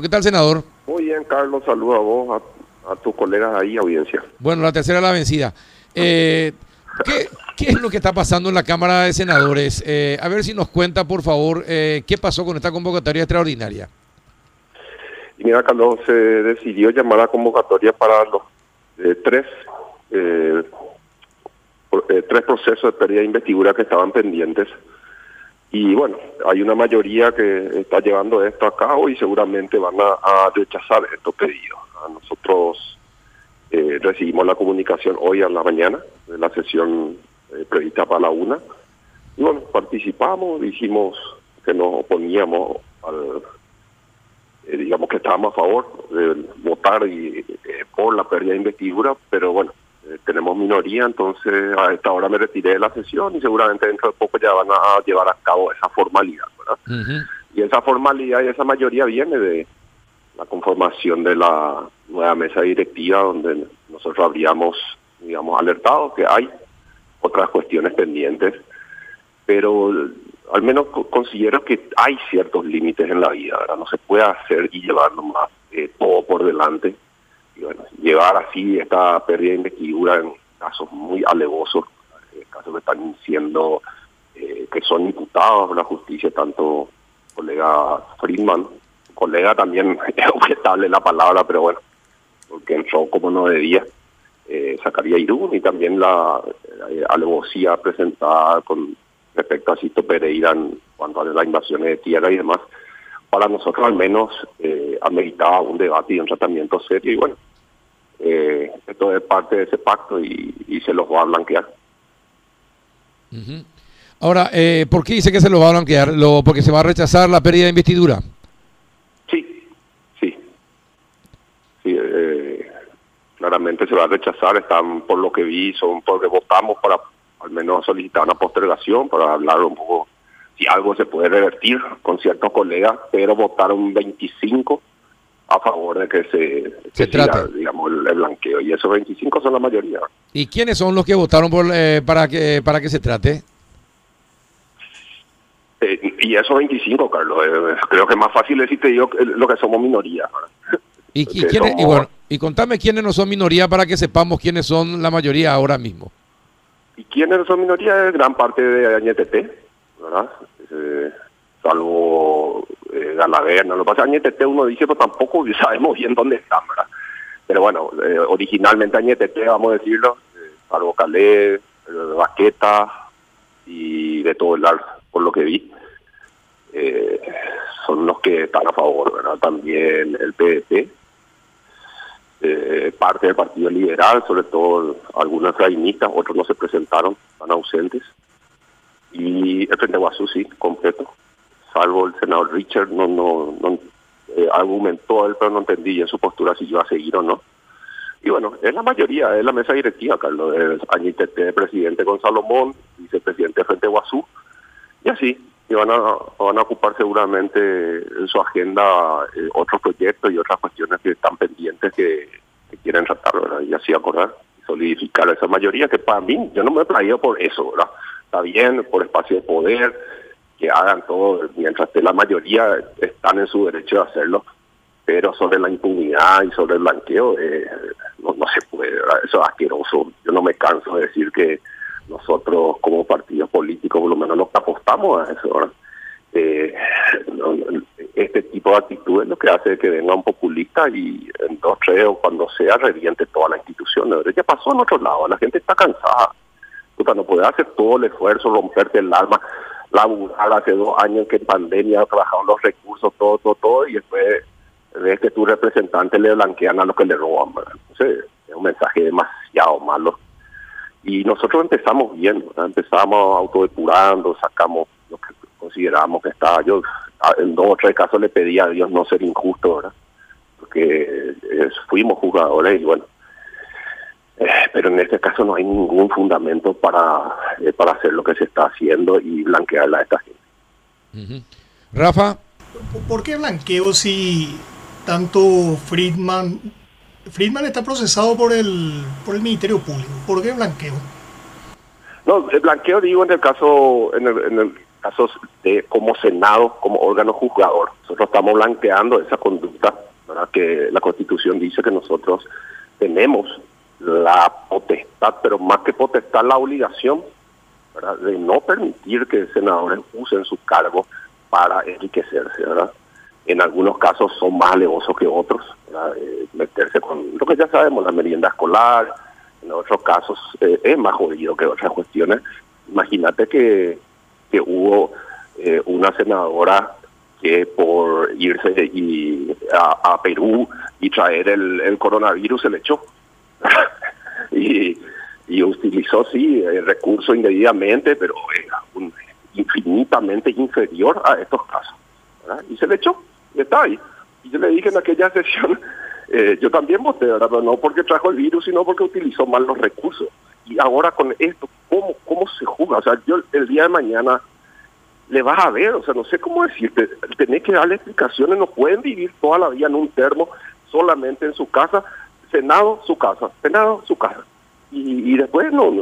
¿Qué tal, senador? Muy bien, Carlos, saludo a vos, a, a tus colegas ahí, audiencia. Bueno, la tercera la vencida. Eh, ¿qué, qué es lo que está pasando en la Cámara de Senadores? Eh, a ver si nos cuenta, por favor, eh, qué pasó con esta convocatoria extraordinaria. Y mira, Carlos, se decidió llamar a convocatoria para los eh, tres tres procesos de pérdida de investidura que estaban pendientes. Y bueno, hay una mayoría que está llevando esto a cabo y seguramente van a, rechazar estos pedidos. Nosotros eh, recibimos la comunicación hoy a la mañana de la sesión eh, prevista para la una. Y bueno, participamos, dijimos que nos oponíamos al, eh, digamos que estábamos a favor de votar y, por la pérdida de investidura, pero bueno, eh, tenemos minoría, entonces a esta hora me retiré de la sesión y seguramente dentro de poco ya van a llevar a cabo esa formalidad. Y esa formalidad y esa mayoría viene de la conformación de la nueva mesa directiva donde nosotros habríamos, digamos, alertado que hay otras cuestiones pendientes, pero al menos co- considero que hay ciertos límites en la vida, ¿verdad? No se puede hacer y llevar nomás eh, todo por delante. Y bueno, llevar así esta pérdida de investidura en casos muy alevosos, eh, casos que están siendo, eh, que son imputados por la justicia, tanto colega Friedman, colega también es objetable la palabra, pero bueno, porque entró como no debía, eh, sacaría Irún y también la eh, alevosía presentada con respecto a Cito Pereira en cuanto a las invasiones de tierra y demás, para nosotros al menos eh, ameritaba un debate y un tratamiento serio y bueno, eh, esto es parte de ese pacto y, y se los va a blanquear. Ahora, eh, ¿por qué dice que se lo va a blanquear? Lo, ¿Porque se va a rechazar la pérdida de investidura? Sí, sí. Sí, eh, claramente se va a rechazar, están por lo que vi, son porque votamos para al menos solicitar una postergación, para hablar un poco si algo se puede revertir con ciertos colegas, pero votaron 25 a favor de que se, Se que siga, trate. digamos, el, el blanqueo, y esos 25 son la mayoría. ¿Y quiénes son los que votaron por, eh, para, que, para que se trate? Eh, y esos 25, Carlos, eh, creo que es más fácil decirte yo lo que somos minoría. ¿Y, quiénes- y bueno, y contame quiénes no son minoría para que sepamos quiénes son la mayoría ahora mismo. ¿Y quiénes son minoría? Es gran parte de Añetete, ¿verdad? Eh, salvo eh, Galaverna. Lo que pasa es uno dice, pero tampoco sabemos bien dónde están, ¿verdad? Pero bueno, eh, originalmente Añetete, vamos a decirlo, eh, salvo Calé, eh, Baqueta y de todo el ar, por lo que vi, eh, son los que están a favor, ¿verdad? También el eh, parte del Partido Liberal, sobre todo algunos rainistas, otros no se presentaron, están ausentes. Y el Frente Guazú sí, completo, salvo el senador Richard, no, no, no eh, argumentó él, pero no entendí en su postura si iba a seguir o no. Y bueno, es la mayoría, es la mesa directiva, Carlos, es Añitete, presidente con Salomón, vicepresidente de Frente Guazú, y así, y van a, van a ocupar seguramente en su agenda eh, otros proyectos y otras cuestiones que están pendientes que, que quieren tratar, ¿verdad? Y así acordar, solidificar esa mayoría, que para mí, yo no me he traído por eso, ¿verdad? Está bien, por espacio de poder, que hagan todo, mientras esté la mayoría están en su derecho de hacerlo, pero sobre la impunidad y sobre el blanqueo eh, no, se puede, eso es asqueroso. Yo no me canso de decir que nosotros como partidos políticos por lo menos que apostamos a eso. Eh, este tipo de actitud es lo que hace que venga un populista y en dos, tres o cuando sea reviente toda la institución. ¿verdad? Ya pasó en otro lado, la gente está cansada. Puta, no puedes hacer todo el esfuerzo, romperte el alma, laburar hace dos años que en pandemia trabajaron los recursos, todo, todo, todo, y después ves que tu representante le blanquean a los que le roban. ¿verdad? Entonces, es un mensaje demasiado malo. Y nosotros empezamos bien, ¿verdad? empezamos autodepurando, sacamos lo que consideramos que estaba. Yo en dos o tres casos le pedí a Dios no ser injusto, ¿verdad? Porque eh, fuimos jugadores y bueno. Eh, pero en este caso no hay ningún fundamento para, eh, para hacer lo que se está haciendo y blanquearla a esta gente. Rafa, ¿Por qué blanqueo si tanto Friedman... Friedman está procesado por el, por el Ministerio Público. ¿Por qué blanqueo? No, el blanqueo digo en el caso, en el, en el casos de como Senado, como órgano juzgador. Nosotros estamos blanqueando esa conducta, ¿verdad? que la Constitución dice que nosotros tenemos la potestad, pero más que potestad, la obligación de no permitir que senadores usen su cargo para enriquecerse. ¿verdad? En algunos casos son más alevosos que otros, eh, meterse con lo que ya sabemos, la merienda escolar, en otros casos eh, es más jodido que otras cuestiones. Imagínate que, que hubo eh, una senadora que por irse y a, Perú y traer el, el coronavirus se le echó. Y, utilizó, sí, el recurso indebidamente, pero infinitamente inferior a estos casos. Y se le echó, y está ahí. Y yo le dije en aquella sesión, eh, yo también voté. Pero no porque trajo el virus, sino porque utilizó mal los recursos. Y ahora con esto, ¿cómo, cómo se juega? O sea, yo el día de mañana le vas a ver, o sea, no sé cómo decirte, tenés que darle explicaciones, no pueden vivir toda la vida en un termo solamente en su casa, Senado, su casa, Senado, su casa. Y, después no,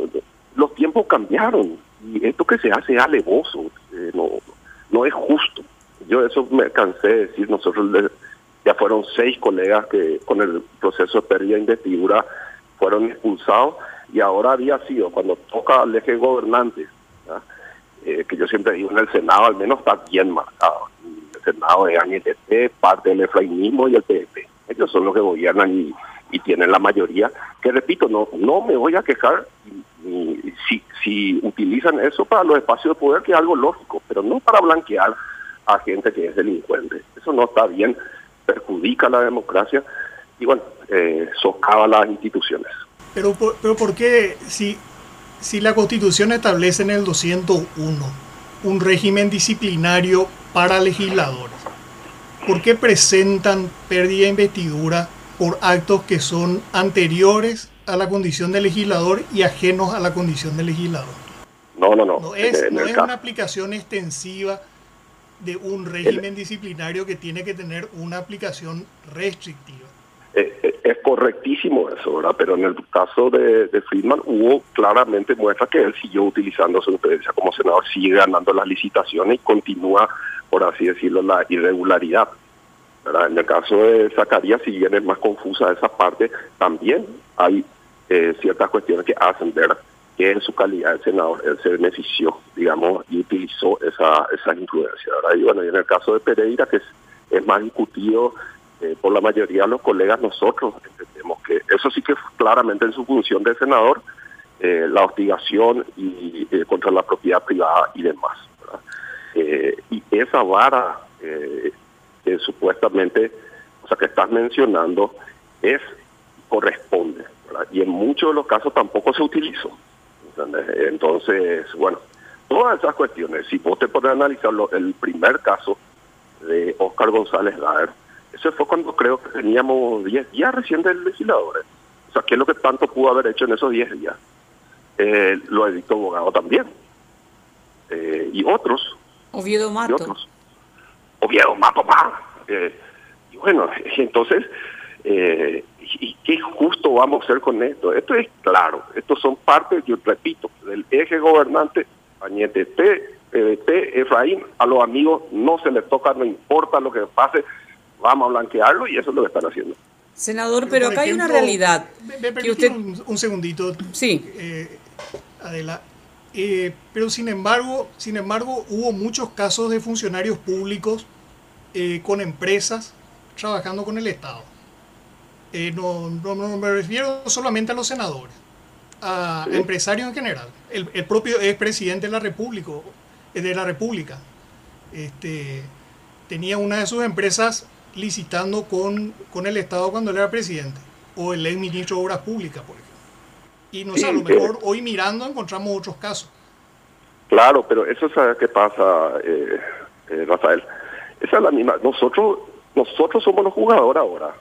los tiempos cambiaron y esto que se hace es alevoso, eh, no, no es justo. Yo eso me cansé de decir, nosotros ya fueron seis colegas que con el proceso de pérdida de investidura fueron expulsados y ahora había sido, cuando toca al eje gobernante, eh, que yo siempre digo en el Senado al menos está bien marcado. El Senado es ANTT, parte del efrainismo y el PDP. Ellos son los que gobiernan y tienen la mayoría, que repito, no, no me voy a quejar si, si utilizan eso para los espacios de poder, que es algo lógico, pero no para blanquear a gente que es delincuente. Eso no está bien, perjudica la democracia y bueno, eh, socava las instituciones. Pero, pero ¿por qué si, si la Constitución establece en el 201 un régimen disciplinario para legisladores? ¿Por qué presentan pérdida de investidura por actos que son anteriores a la condición de legislador y ajenos a la condición de legislador. No, no, no. No es, no es una aplicación extensiva de un régimen disciplinario que tiene que tener una aplicación restrictiva. Eh, eh, es, correctísimo eso, ¿verdad? Pero en el caso de, de, Friedman hubo claramente muestra que él siguió utilizando su experiencia como senador, sigue ganando las licitaciones y continúa, por así decirlo, la irregularidad. En el caso de Zacarías, si bien es más confusa esa parte, también hay eh, ciertas cuestiones que hacen ver que en su calidad de senador él se benefició, digamos, y utilizó esa, esa influencia. Y bueno, y en el caso de Pereira, que es, más discutido eh, por la mayoría de los colegas, nosotros entendemos que eso sí que claramente en su función de senador, eh, la hostigación y contra la propiedad privada y demás. y esa vara que supuestamente, o sea, que estás mencionando, es corresponde. Y en muchos de los casos tampoco se utilizó. Entonces, bueno, todas esas cuestiones, si vos te pones a analizarlo, el primer caso de Oscar González Daer, ese fue cuando creo que teníamos 10 días recién del legislador. O sea, ¿qué es lo que tanto pudo haber hecho en esos 10 días? Eh, lo editó abogado también. Eh, y otros. Oviedo Mato. Y otros. Oviedo Mato más. Eh, y bueno, entonces, eh, ¿y qué justo vamos a hacer con esto? Esto es claro, estos son partes, yo repito, del eje gobernante, Añete PDT, Efraín, a los amigos no se les toca, no importa lo que pase, vamos a blanquearlo y eso es lo que están haciendo. Senador, pero acá hay una realidad. Me, que usted... un, segundito. Sí. Eh, Adela. Eh, pero sin embargo, sin embargo, hubo muchos casos de funcionarios públicos eh, con empresas trabajando con el Estado. Eh, no, no, me refiero solamente a los senadores, a empresarios en general. El, el propio expresidente de la República, de la República este, tenía una de sus empresas licitando con, con el Estado cuando él era presidente, o el ex ministro de Obras Públicas, por ejemplo. Y no sé, a lo mejor hoy mirando encontramos otros casos. Claro, pero eso es qué pasa, eh, eh, Rafael. Esa es la misma. Nosotros, nosotros somos los jugadores ahora.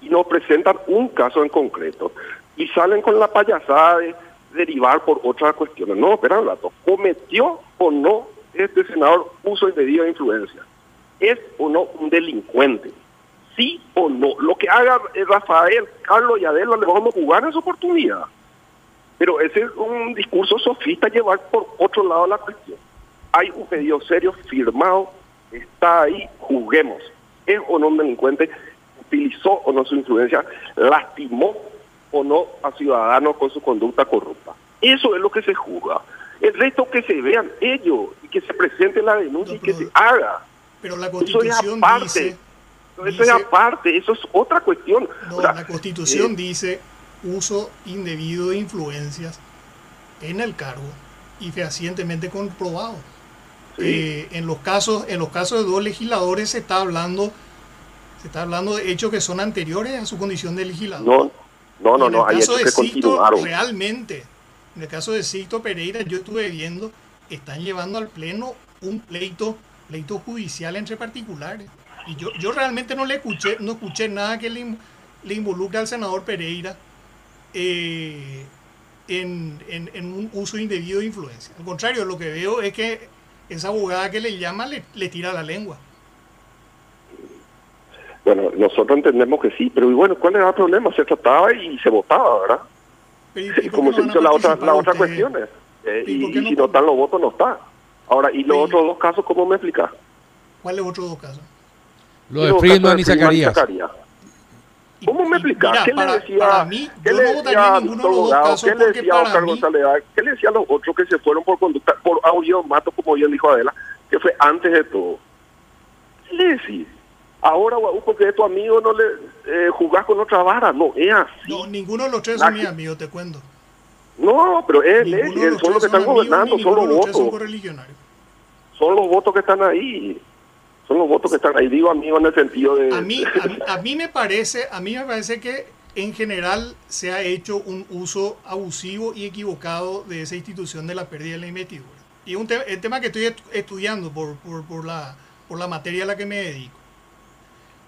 Y nos presentan un caso en concreto y salen con la payasada de derivar por otras cuestiones. No, espera un rato. ¿Cometió o no este senador uso indebido de influencia? ¿Es o no un delincuente? sí o no. Lo que haga Rafael, Carlos y Adela, le vamos a jugar en su oportunidad. Pero ese es un discurso sofista llevar por otro lado la cuestión. hay un pedido serio firmado, está ahí, juguemos. ¿Es o no un delincuente? ¿Utilizó o no su influencia? ¿Lastimó o no a ciudadanos con su conducta corrupta? Eso es lo que se juzga. El resto que se vean ellos y que se presente la denuncia y que se haga. Pero la Constitución dice... Eso es aparte, eso es otra cuestión. No, la Constitución eh, dice uso indebido de influencias en el cargo y fehacientemente comprobado. Eh, en los casos en los casos de dos legisladores se está hablando se está hablando de hechos que son anteriores a su condición de legislador. No, no, no, no, hay hechos que continuaron. Realmente, en el caso de Sixto Pereira, yo estuve viendo, están llevando al pleno un pleito, pleito judicial entre particulares. Y yo, yo realmente no le escuché, no escuché nada que le, le involucre al senador Pereira eh, en, un uso indebido de influencia. Al contrario, lo que veo es que esa abogada que le llama le, le tira la lengua. Bueno, nosotros entendemos que sí, pero bueno, ¿cuál era el problema? Se trataba y se votaba, ¿verdad? Como se hizo la otra, la otra cuestión. Eh, y, si no están los votos, no está. Ahora, ¿y los otros dos casos cómo me explicas? ¿Cuáles otros dos casos? Lo de Friedman y Zacarías. ¿Cómo me explicas? ¿Qué le decía, para mí, ¿qué le decía ninguno de los dos casos ¿Qué le decía a Oscar González? ¿Qué le decía a los otros que se fueron por conducta, por audio mato, como bien dijo Adela, que fue antes de todo? ¿Qué le decía? Ahora, porque es tu amigo, no le eh, jugás con otra vara. No, es así. No, ninguno de los tres son mis amigos, te cuento. No, pero él, él, son los que están gobernando, son los votos. Son, son los votos que están ahí son los votos que están ahí, digo amigo en el sentido de... A mí, a, mí me parece, a mí me parece que en general se ha hecho un uso abusivo y equivocado de esa institución de la pérdida de la investidura. Y es un el tema que estoy estudiando por, por, la, por la materia a la que me dedico.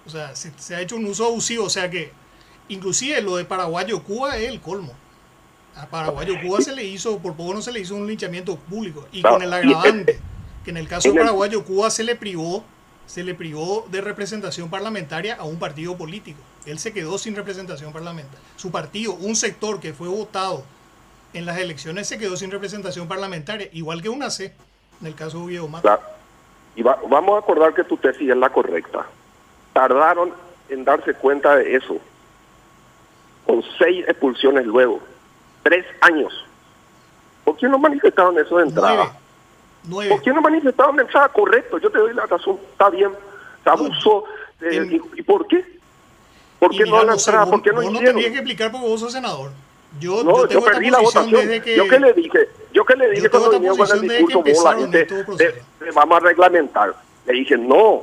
O sea, se, ha hecho un uso abusivo, o sea que inclusive lo de Paraguayo Cuba es el colmo. A Paraguayo Cuba se le hizo, por poco no se le hizo un linchamiento público. Y con el agravante, que en el caso de Paraguayo Cuba se le privó se le privó de representación parlamentaria a un partido político. Él se quedó sin representación parlamentaria. Su partido, un sector que fue votado en las elecciones, se quedó sin representación parlamentaria, igual que una C, en el caso de Oviedo Mata. Y vamos a acordar que tu tesis es la correcta. Tardaron en darse cuenta de eso, con seis expulsiones luego, tres años. ¿Por qué no manifestaron eso de entrada? ¿Por qué no manifestaron entrada? Correcto, yo te doy la razón, está bien, se abusó. Eh, y, por qué? ¿Por qué no la entrada? ¿Por qué no hicieron? no tenías que explicar porque vos sos senador. Yo, no, yo, perdí la votación. Que, yo que le dije, yo que le dije cuando venía con el discurso, vos la gente, vamos a reglamentar. Le dije, no,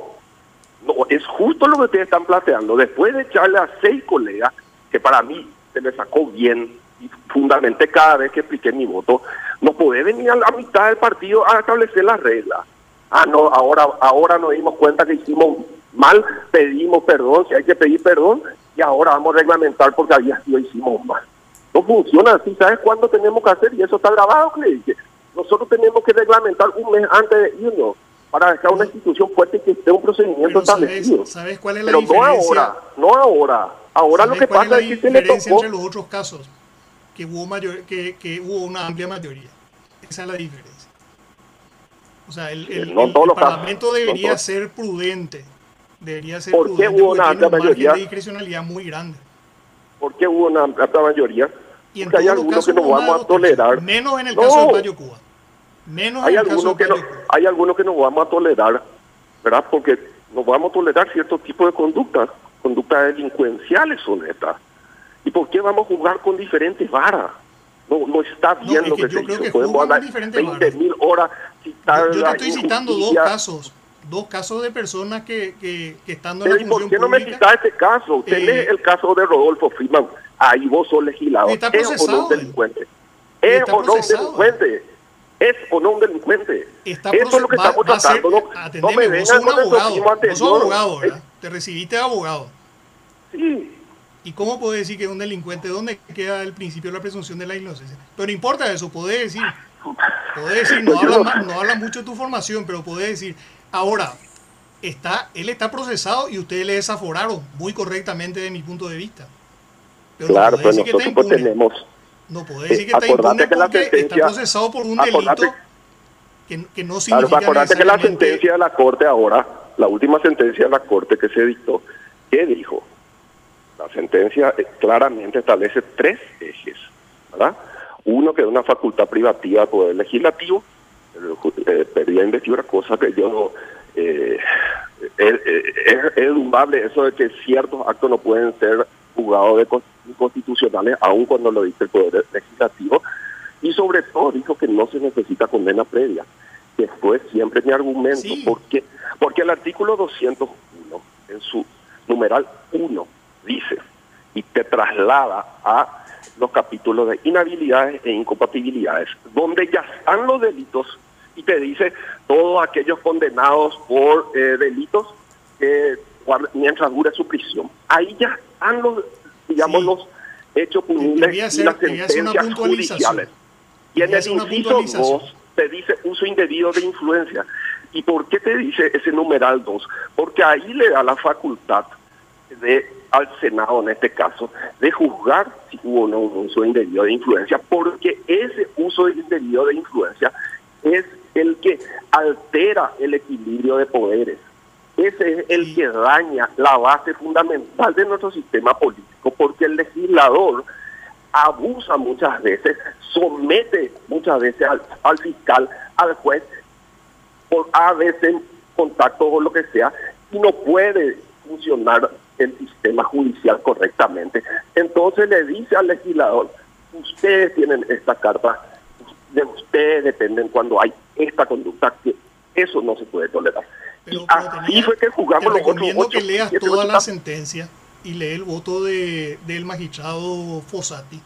no, es justo lo que ustedes están planteando. Después de echarle a seis colegas, que para mí se me sacó bien, y fundamentalmente cada vez que expliqué mi voto, no puede venir a la mitad del partido a establecer las reglas. Ah, no, ahora, ahora nos dimos cuenta que hicimos mal, pedimos perdón, si hay que pedir perdón, y ahora vamos a reglamentar porque había sido hicimos mal. No funciona así, ¿sabes cuándo tenemos que hacer? Y eso está grabado, que Nosotros tenemos que reglamentar un mes antes de irnos para dejar una institución fuerte que esté un procedimiento establecido. ¿Sabes cuál es la Pero diferencia? no ahora, no ahora. Ahora lo que pasa es, que se le tocó... entre los otros casos? Que hubo, mayor, que, que hubo una amplia mayoría. Esa es la diferencia. O sea, el, el, Parlamento debería ser prudente. Debería ser ¿Por qué hubo una amplia mayoría? de discrecionalidad muy grande. ¿Por qué hubo una amplia mayoría? Y en hay algunos que no vamos a tolerar. Menos en el caso de Payo Cuba. Menos hay en el caso de que no, Hay algunos que no vamos a tolerar, ¿verdad? Porque no vamos a tolerar cierto tipo de conductas, conductas delincuenciales son estas. ¿Y por qué vamos a jugar con diferentes varas? No, no está bien lo que, se hizo. Podemos hablar 20 mil horas. Yo, yo, te estoy citando dos casos. Dos casos de personas que, que, que estando en la función ¿Por qué no me cita este caso? Usted lee eh, el caso de Rodolfo Freeman. Ahí vos sos legislador. Está ¿Es o no un delincuente? ¿Es o no un delincuente? ¿Es o no un delincuente? Eso es lo que estamos tratando. no, no me vengan con abogado, Vos sos abogado, ¿verdad? Te recibiste de abogado. Sí, ¿Y cómo puede decir que es un delincuente? ¿Dónde queda el principio de la presunción de la inocencia? Pero no importa eso, puede decir. Puede decir, no habla, no habla mucho de tu formación, pero puede decir. Ahora, está, él está procesado y ustedes le desaforaron muy correctamente de mi punto de vista. Pero claro, pero nosotros pues tenemos... No puede decir que está impune porque está procesado por un delito que, que no Claro, significa acordate que la sentencia de la Corte ahora, la última sentencia de la Corte que se dictó, ¿qué dijo? La sentencia eh, claramente establece tres ejes, ¿verdad? Uno que es una facultad privativa del Poder Legislativo, eh, pedía investigar cosa que yo... Eh, es, es, es dumbable eso de que ciertos actos no pueden ser juzgados de con- inconstitucionales, aun cuando lo dice el Poder Legislativo, y sobre todo dijo que no se necesita condena previa, que fue siempre mi argumento, Sí. porque, porque el artículo 201, en su numeral 1, dice, y te traslada a los capítulos de inhabilidades e incompatibilidades, donde ya están los delitos y te dice todos aquellos condenados por eh, delitos eh, mientras dure su prisión. Ahí ya están los, digamos, Sí. los hechos punibles y hacer- las sentencias judiciales. Y en el inciso puntualización. 2 te dice uso indebido de influencia. ¿Y por qué te dice ese numeral 2? Porque ahí le da la facultad de al Senado en este caso de juzgar si hubo o no un uso indebido de influencia, porque ese uso indebido de influencia es el que altera el equilibrio de poderes. Ese es el que daña la base fundamental de nuestro sistema político, porque el legislador abusa muchas veces, somete muchas veces al, al fiscal, al juez, por a veces en contacto o lo que sea, y no puede funcionar el sistema judicial correctamente. Entonces le dice al legislador, ustedes tienen esta carta, de ustedes dependen cuando hay esta conducta, que eso no se puede tolerar. Pero, y pero así tenía- fue que jugamos te los recomiendo ocho, que leas siete, toda ocho la sentencia y lee el voto de, del magistrado Fossati,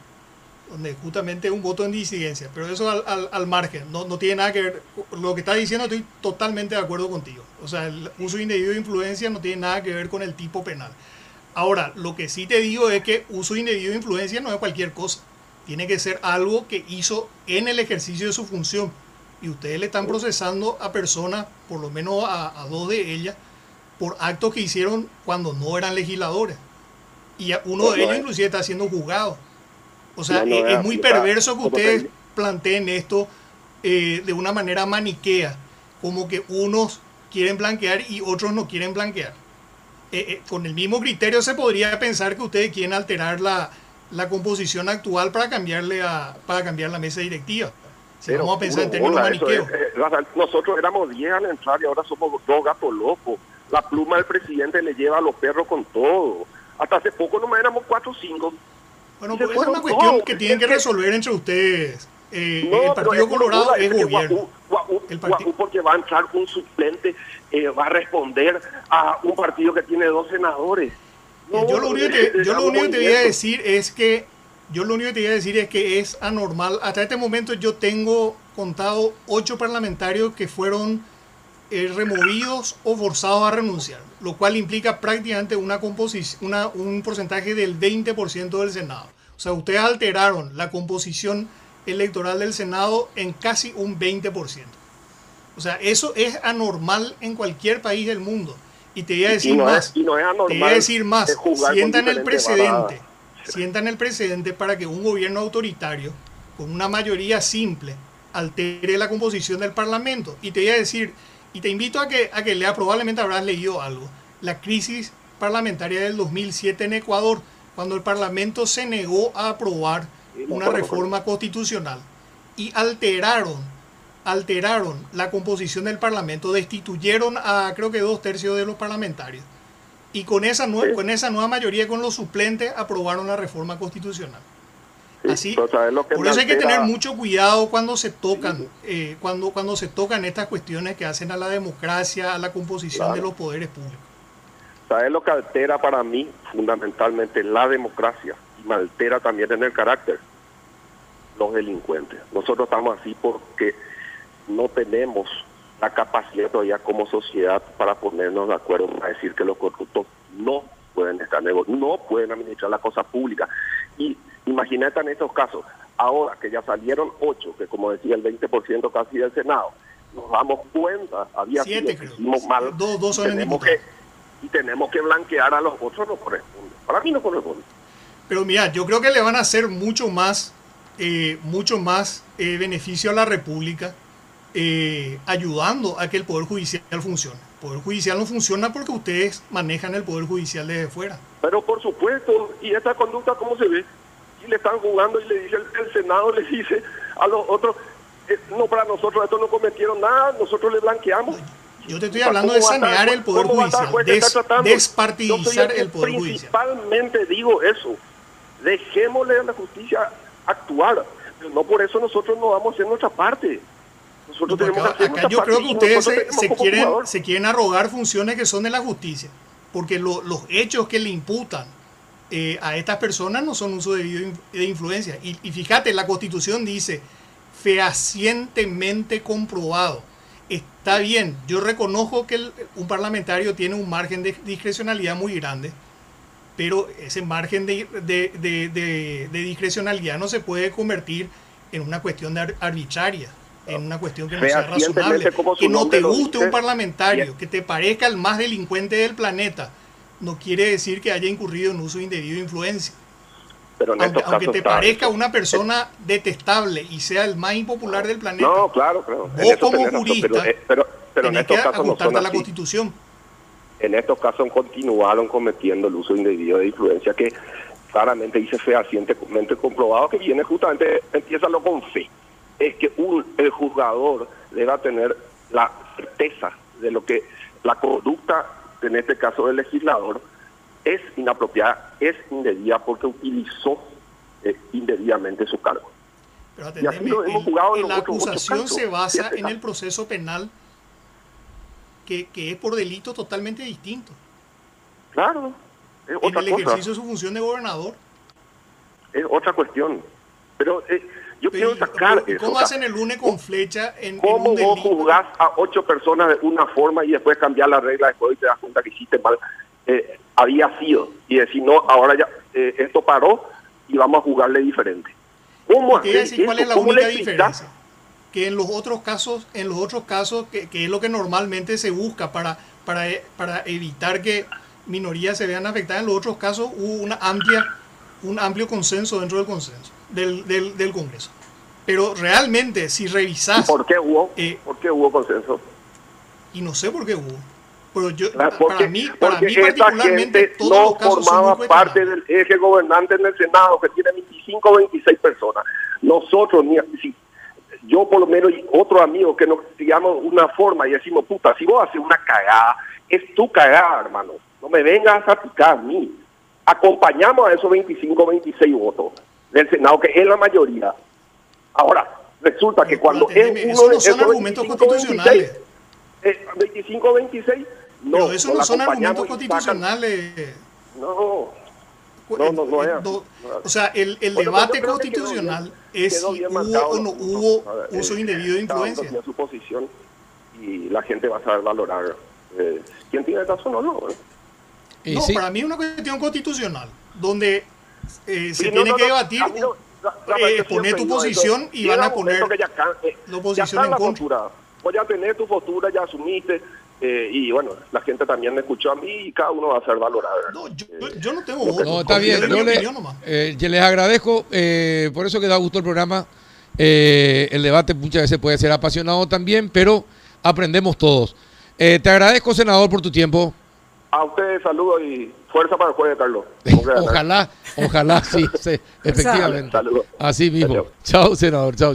donde justamente es un voto en disidencia, pero eso al, al, al margen, no, no tiene nada que ver, lo que está diciendo estoy totalmente de acuerdo contigo, o sea, el uso indebido de influencia no tiene nada que ver con el tipo penal. Ahora, lo que sí te digo es que uso indebido de influencia no es cualquier cosa, tiene que ser algo que hizo en el ejercicio de su función. Y ustedes le están procesando a personas, por lo menos a, a dos de ellas, por actos que hicieron cuando no eran legisladores. Y uno No, de ellos inclusive está siendo juzgado. O sea, No, no es, muy perverso que ustedes planteen esto eh, de una manera maniquea, como que unos quieren blanquear y otros no quieren blanquear. Eh, eh, con el mismo criterio se podría pensar que ustedes quieren alterar la, la composición actual para cambiarle a, para cambiar la mesa directiva. Si Pero vamos a pensar en términos maniqueos. es, eh, nosotros éramos 10 al entrar y ahora somos dos gatos locos. La pluma del presidente le lleva a los perros con todo. Hasta hace poco no éramos 4 o 5. Bueno, pues es una cuestión que tienen que Es que- resolver entre ustedes. Eh, No, el Partido Colorado es gobierno. El Guaú porque va a entrar un suplente, eh, va a responder a un partido que tiene dos senadores. No, yo lo único que yo lo único que te voy a decir es que yo lo único que te voy a decir es que es anormal. Hasta este momento yo tengo contado ocho parlamentarios que fueron eh, removidos o forzados a renunciar, lo cual implica prácticamente una composición, una, un porcentaje del 20% del Senado. O sea, ustedes alteraron la composición electoral del Senado en casi un 20%. O sea, eso es anormal en cualquier país del mundo. Y te voy a Y decir es- más. y no es te voy a anormal decir más. de Sientan el precedente. baradas. Sientan el precedente para que un gobierno autoritario, con una mayoría simple, altere la composición del Parlamento. Y te voy a decir, y te invito a que, a que lea, probablemente habrás leído algo, la crisis parlamentaria del 2007 en Ecuador, cuando el Parlamento se negó a aprobar una reforma constitucional y alteraron, alteraron la composición del Parlamento, destituyeron a creo que dos tercios de los parlamentarios. Y con esa, con esa nueva mayoría, con los suplentes, aprobaron la reforma constitucional. Sí, Así, pero ¿sabes lo que por eso hay que tener mucho cuidado cuando se tocan, eh, cuando, cuando se tocan estas cuestiones que hacen a la democracia, a la composición Claro. de los poderes públicos. ¿Sabes lo que altera para mí fundamentalmente la democracia? Y me altera también en el carácter. Los delincuentes. Nosotros estamos así porque no tenemos la capacidad todavía como sociedad para ponernos de acuerdo para decir que los corruptos no pueden estar nego- no pueden administrar la cosa pública. Y imagínate en estos casos, ahora que ya salieron ocho, que como decía el 20% casi del Senado, nos damos cuenta, había Siete, que creo. mal, Dos- dos son tenemos que, y tenemos que blanquear a los otros, no corresponde. Para mí no corresponde. Pero mira, yo creo que le van a hacer mucho más, eh, mucho más eh, beneficio a la República eh, ayudando a que el Poder Judicial funcione. El Poder Judicial no funciona porque ustedes manejan el Poder Judicial desde fuera. Pero por supuesto, ¿y esta conducta cómo se ve? Y le están jugando y le dice el, el Senado, le dice a los otros, eh, no, para nosotros estos no cometieron nada, nosotros le blanqueamos. Yo te estoy hablando de ¿Cómo va a estar- sanear el Poder Judicial, des- despartidizar el Poder Judicial. Principalmente digo eso. Dejémosle a la justicia actuar. Pero no por eso nosotros no vamos a hacer nuestra parte. Nosotros No, tenemos acá, que hacer acá yo creo que ustedes se, quieren, jugador. se quieren arrogar funciones que son de la justicia, porque lo- los hechos que le imputan eh, a estas personas no son uso debido de inf- de influencia. Y, y fíjate, la constitución dice fehacientemente comprobado. Está bien, yo reconozco que el- un parlamentario tiene un margen de discrecionalidad muy grande, pero ese margen de, de- de- de- de discrecionalidad no se puede convertir en una cuestión de arbitraria, en una cuestión que no sea razonable. Que no te guste un parlamentario, que te parezca el más delincuente del planeta, no quiere decir que haya incurrido en uso indebido de influencia. Pero en Aunque, estos aunque te parezca eso. una persona detestable y sea el más impopular del planeta, No, claro, claro. Vos como razón, jurista pero, eh, pero, en tenés que estos casos no ajustarte son a la así. constitución. En estos casos continuaron cometiendo el uso indebido de influencia que claramente dice fehacientemente comprobado que viene justamente, empieza lo con fe. Es que un, el juzgador deba tener la certeza de lo que la conducta, en este caso del legislador, es inapropiada, es indebida porque utilizó eh, indebidamente su cargo. Pero Y así atendeme, lo hemos el- jugado en la otros acusación casos, se basa siete en el proceso penal que, que es por delito totalmente distinto. Claro, es En el cosa. ejercicio de su función de gobernador. es otra cuestión. Pero eh, yo Pero, quiero sacar ¿y eso. ¿Cómo o sea, hacen el lunes con flecha en, en ¿Cómo un vos juzgás a ocho personas de una forma y después cambiar la regla después y te das cuenta que hiciste mal? Eh, había sido. Y decir, no, ahora ya eh, esto paró y vamos a jugarle diferente. ¿Cómo hacer decir cuál eso? es la ¿Cómo única diferencia. Que en los otros casos, en los otros casos, que, que es lo que normalmente se busca para, para, para evitar que minorías se vean afectadas, en los otros casos hubo una amplia, un amplio consenso dentro del consenso, del, del, del Congreso. Pero realmente, si ¿Y revisás, ¿Por qué hubo? Eh, ¿Por qué hubo consenso? y no sé por qué hubo, pero yo, Ah, Porque, para mí, para porque mí esta particularmente, gente todos no los casos son formaba muy parte del eje gobernante en el Senado, que tiene 25 o 26 personas. Nosotros, ni, si, yo por lo menos y otro amigo que nos digamos una forma y decimos, puta, si vos haces una cagada, es tu cagada, hermano. No me vengas a picar a mí. Acompañamos a esos 25 o 26 votos del Senado, que es la mayoría. Ahora, resulta que cuando es uno eso de no son esos argumentos 25 o 26, constitucionales. eh, 25 o 26, no. pero eso no son argumentos constitucionales. No, No, no, no. Do- O sea, el, el Bueno, debate que constitucional bien- es si hubo o no hubo ver, uso eh, indebido de influencia. su posición y la gente va a saber valorar eh, quién tiene razón o no. ¿eh? No, sí, para mí es una cuestión constitucional donde eh, se tiene no, que debatir, eh, siempre tu posición y van a poner que ya, can- eh, la está en la contra. Voy a tener tu postura, ya asumiste. eh, y bueno, la gente también me escuchó a mí y cada uno va a ser valorar. No, yo, yo no tengo voto. no, está bien. Yo le- eh, yo les agradezco, eh, por eso que da gusto el programa. Eh, el debate muchas veces puede ser apasionado también, pero aprendemos todos. Eh, te agradezco, senador, por tu tiempo. A ustedes saludos y fuerza para el jueves, Carlos. Ojalá, ojalá, sí, sí, efectivamente. Saludos. Así mismo. Chao. Chao, senador. Chao.